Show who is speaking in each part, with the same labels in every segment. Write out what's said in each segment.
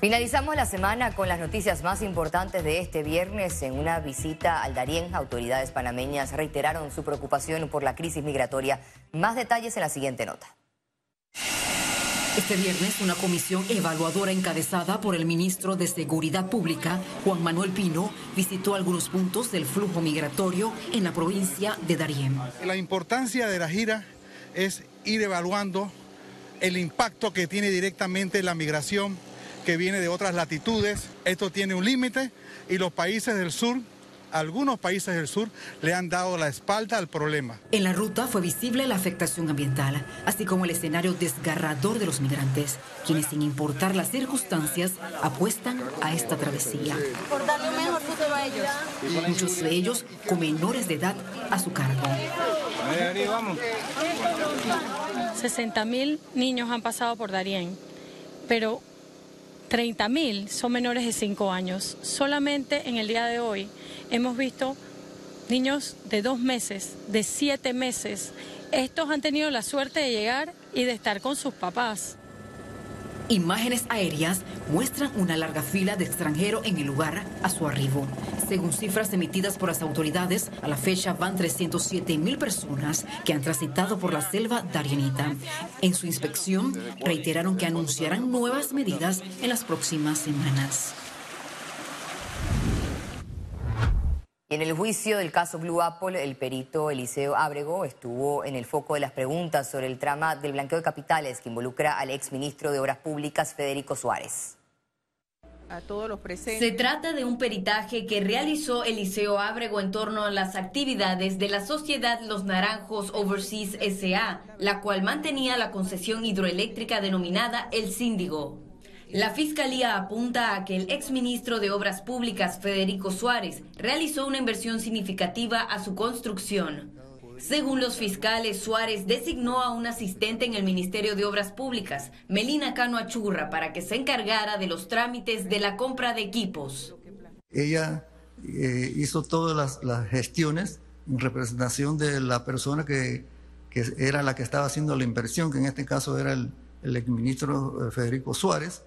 Speaker 1: Finalizamos la semana con las noticias más importantes de este viernes. En una visita al Darién, autoridades panameñas reiteraron su preocupación por la crisis migratoria. Más detalles en la siguiente nota.
Speaker 2: Este viernes, una comisión evaluadora encabezada por el ministro de Seguridad Pública, Juan Manuel Pino, visitó algunos puntos del flujo migratorio en la provincia de Darién.
Speaker 3: La importancia de la gira es ir evaluando el impacto que tiene directamente la migración que viene de otras latitudes. Esto tiene un límite y los países del sur algunos países del sur le han dado la espalda al problema.
Speaker 2: En la ruta fue visible la afectación ambiental, así como el escenario desgarrador de los migrantes, quienes sin importar las circunstancias apuestan a esta travesía. Muchos de ellos con menores de edad a su cargo.
Speaker 4: 60 mil niños han pasado por Darién, pero 30 mil son menores de 5 años. Solamente en el día de hoy hemos visto niños de dos meses, de siete meses. Estos han tenido la suerte de llegar y de estar con sus papás.
Speaker 2: Imágenes aéreas muestran una larga fila de extranjeros en el lugar a su arribo. Según cifras emitidas por las autoridades, a la fecha van 307 mil personas que han transitado por la selva darienita. En su inspección, reiteraron que anunciarán nuevas medidas en las próximas semanas.
Speaker 1: En el juicio del caso Blue Apple, el perito Eliseo Ábrego estuvo en el foco de las preguntas sobre el trama del blanqueo de capitales que involucra al exministro de Obras Públicas, Federico Suárez.
Speaker 5: Se trata de un peritaje que realizó Eliseo Ábrego en torno a las actividades de la sociedad Los Naranjos Overseas SA, la cual mantenía la concesión hidroeléctrica denominada El Síndigo. La Fiscalía apunta a que el exministro de Obras Públicas, Federico Suárez, realizó una inversión significativa a su construcción. Según los fiscales, Suárez designó a un asistente en el Ministerio de Obras Públicas, Melina Cano Achurra, para que se encargara de los trámites de la compra de equipos.
Speaker 6: Ella eh, hizo todas las, gestiones en representación de la persona que, era la que estaba haciendo la inversión, que en este caso era el, el exministro eh, Federico Suárez.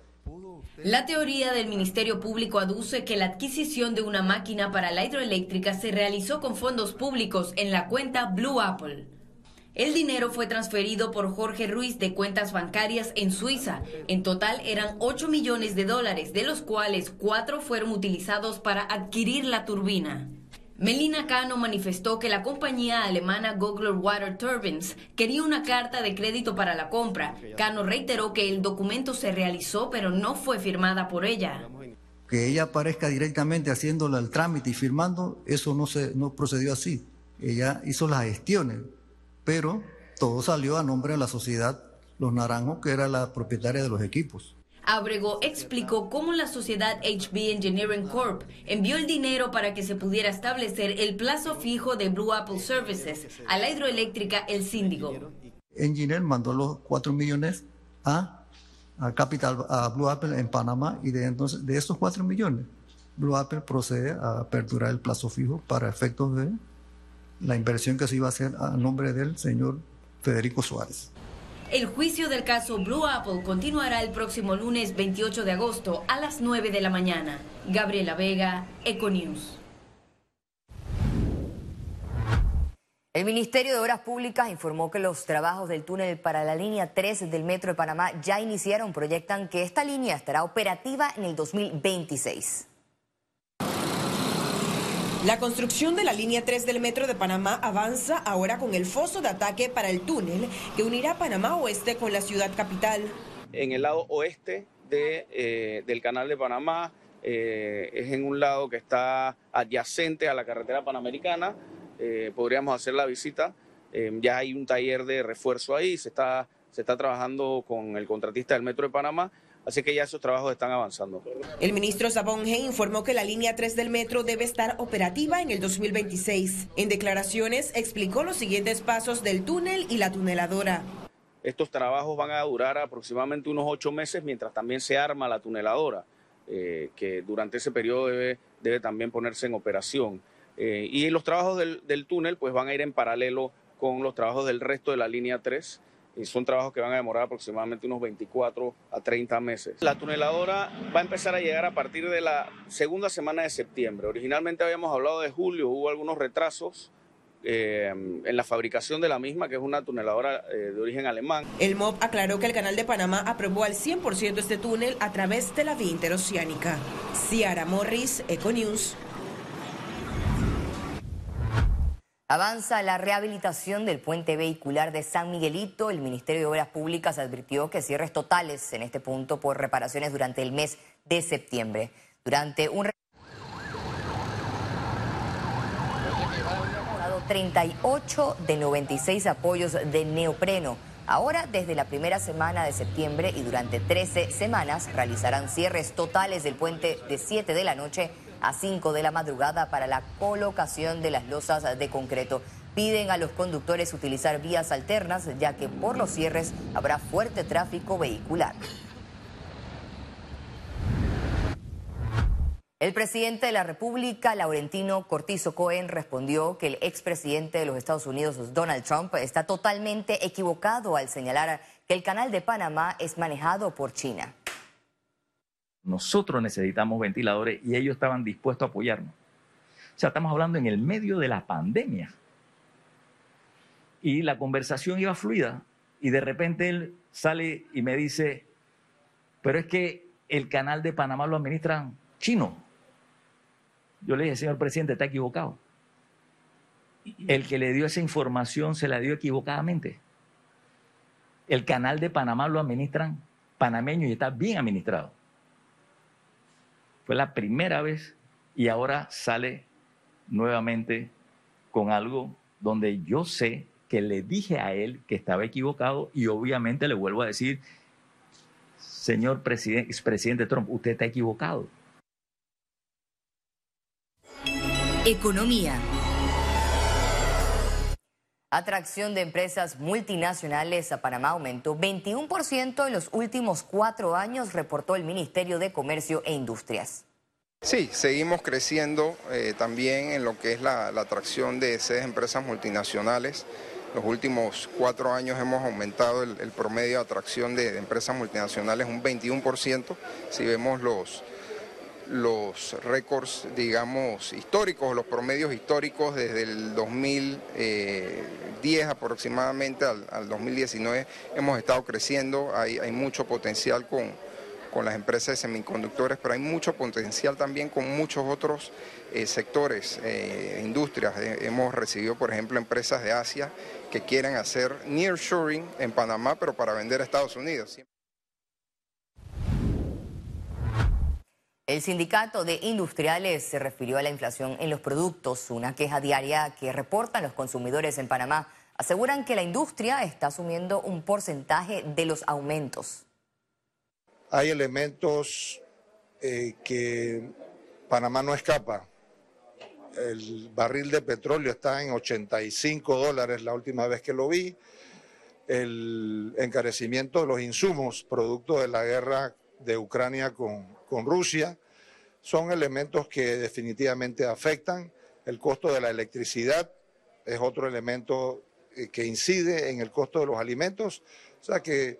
Speaker 5: La teoría del Ministerio Público aduce que la adquisición de una máquina para la hidroeléctrica se realizó con fondos públicos en la cuenta Blue Apple. El dinero fue transferido por Jorge Ruiz de cuentas bancarias en Suiza. En total eran 8 millones de dólares, de los cuales 4 fueron utilizados para adquirir la turbina. Melina Cano manifestó que la compañía alemana Gogler Water Turbines quería una carta de crédito para la compra. Cano reiteró que el documento se realizó pero no fue firmada por ella.
Speaker 6: Que ella aparezca directamente haciendo el trámite y firmando, eso no, se, no procedió así. Ella hizo las gestiones, pero todo salió a nombre de la sociedad Los Naranjos, que era la propietaria de los equipos.
Speaker 5: Abrego explicó cómo la sociedad HB Engineering Corp envió el dinero para que se pudiera establecer el plazo fijo de Blue Apple Services a la hidroeléctrica El Síndigo.
Speaker 6: Engineer mandó los 4 millones a, a, Capital, a Blue Apple en Panamá y de, entonces, de esos 4 millones, Blue Apple procede a aperturar el plazo fijo para efectos de la inversión que se iba a hacer a nombre del señor Federico Suárez.
Speaker 5: El juicio del caso Blue Apple continuará el próximo lunes 28 de agosto a las 9 de la mañana. Gabriela Vega, Econews.
Speaker 1: El Ministerio de Obras Públicas informó que los trabajos del túnel para la línea 3 del Metro de Panamá ya iniciaron. Proyectan que esta línea estará operativa en el 2026.
Speaker 7: La construcción de la línea 3 del Metro de Panamá avanza ahora con el foso de ataque para el túnel que unirá Panamá Oeste con la ciudad capital.
Speaker 8: En el lado oeste de, eh, del canal de Panamá, eh, es en un lado que está adyacente a la carretera panamericana, eh, podríamos hacer la visita. ya hay un taller de refuerzo ahí, se está, se está trabajando con el contratista del Metro de Panamá Así que ya esos trabajos están avanzando.
Speaker 7: El ministro Sabonge informó que la línea 3 del metro debe estar operativa en el 2026. En declaraciones explicó los siguientes pasos del túnel y la tuneladora.
Speaker 8: Estos trabajos van a durar aproximadamente unos ocho meses mientras también se arma la tuneladora, eh, que durante ese periodo debe, debe también ponerse en operación. Eh, y los trabajos del, del túnel pues van a ir en paralelo con los trabajos del resto de la línea 3 y son trabajos que van a demorar aproximadamente unos 24 a 30 meses. La tuneladora va a empezar a llegar a partir de la segunda semana de septiembre. Originalmente habíamos hablado de julio, hubo algunos retrasos. Eh, en la fabricación de la misma, que es una tuneladora eh, de origen alemán.
Speaker 7: El MOB aclaró que el Canal de Panamá aprobó al 100% este túnel a través de la vía interoceánica. Ciara Morris, Econews.
Speaker 1: Avanza la rehabilitación del puente vehicular de San Miguelito. El Ministerio de Obras Públicas advirtió que cierres totales en este punto por reparaciones durante el mes de septiembre. Durante un 38 de 96 apoyos de neopreno. Ahora, desde la primera semana de septiembre y durante 13 semanas, realizarán cierres totales del puente de 7 de la noche a 5 de la madrugada para la colocación de las losas de concreto. Piden a los conductores utilizar vías alternas ya que por los cierres habrá fuerte tráfico vehicular. El presidente de la República, Laurentino Cortizo Cohen, respondió que el expresidente de los Estados Unidos, Donald Trump, está totalmente equivocado al señalar que el canal de Panamá es manejado por China.
Speaker 9: Nosotros necesitamos ventiladores y ellos estaban dispuestos a apoyarnos. O sea, estamos hablando en el medio de la pandemia. Y la conversación iba fluida. Y de repente él sale y me dice, pero es que el canal de Panamá lo administran chino. Yo le dije, señor presidente, está equivocado. El que le dio esa información se la dio equivocadamente. El canal de Panamá lo administran panameños y está bien administrado. Fue la primera vez y ahora sale nuevamente con algo donde yo sé que le dije a él que estaba equivocado y obviamente le vuelvo a decir, señor presidente, expresidente Trump, usted está equivocado.
Speaker 1: Economía. Atracción de empresas multinacionales a Panamá aumentó 21% en los últimos cuatro años, reportó el Ministerio de Comercio e Industrias.
Speaker 10: Sí, seguimos creciendo eh, también en lo que es la, atracción de sedes empresas multinacionales. Los últimos cuatro años hemos aumentado el, promedio de atracción de, empresas multinacionales un 21%. Si vemos los, los récords, digamos, históricos, los promedios históricos desde el 2010 aproximadamente al, 2019 hemos estado creciendo, hay, hay mucho potencial con, con, las empresas de semiconductores, pero hay mucho potencial también con muchos otros eh, sectores, eh, industrias. Eh, hemos recibido, por ejemplo, empresas de Asia que quieren hacer nearshoring en Panamá, pero para vender a Estados Unidos.
Speaker 1: El sindicato de industriales se refirió a la inflación en los productos, una queja diaria que reportan los consumidores en Panamá. Aseguran que la industria está asumiendo un porcentaje de los aumentos.
Speaker 11: Hay elementos eh, que Panamá no escapa. El barril de petróleo está en 85 dólares la última vez que lo vi. El encarecimiento de los insumos producto de la guerra de Ucrania con, con Rusia, son elementos que definitivamente afectan. El costo de la electricidad es otro elemento eh, que incide en el costo de los alimentos. O sea que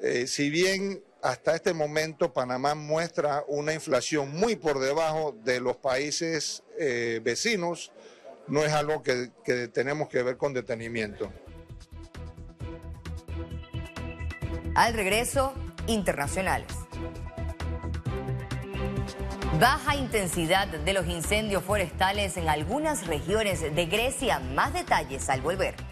Speaker 11: eh, si bien hasta este momento Panamá muestra una inflación muy por debajo de los países eh, vecinos, no es algo que, que tenemos que ver con detenimiento.
Speaker 1: Al regreso, internacionales. Baja intensidad de los incendios forestales en algunas regiones de Grecia. Más detalles al volver.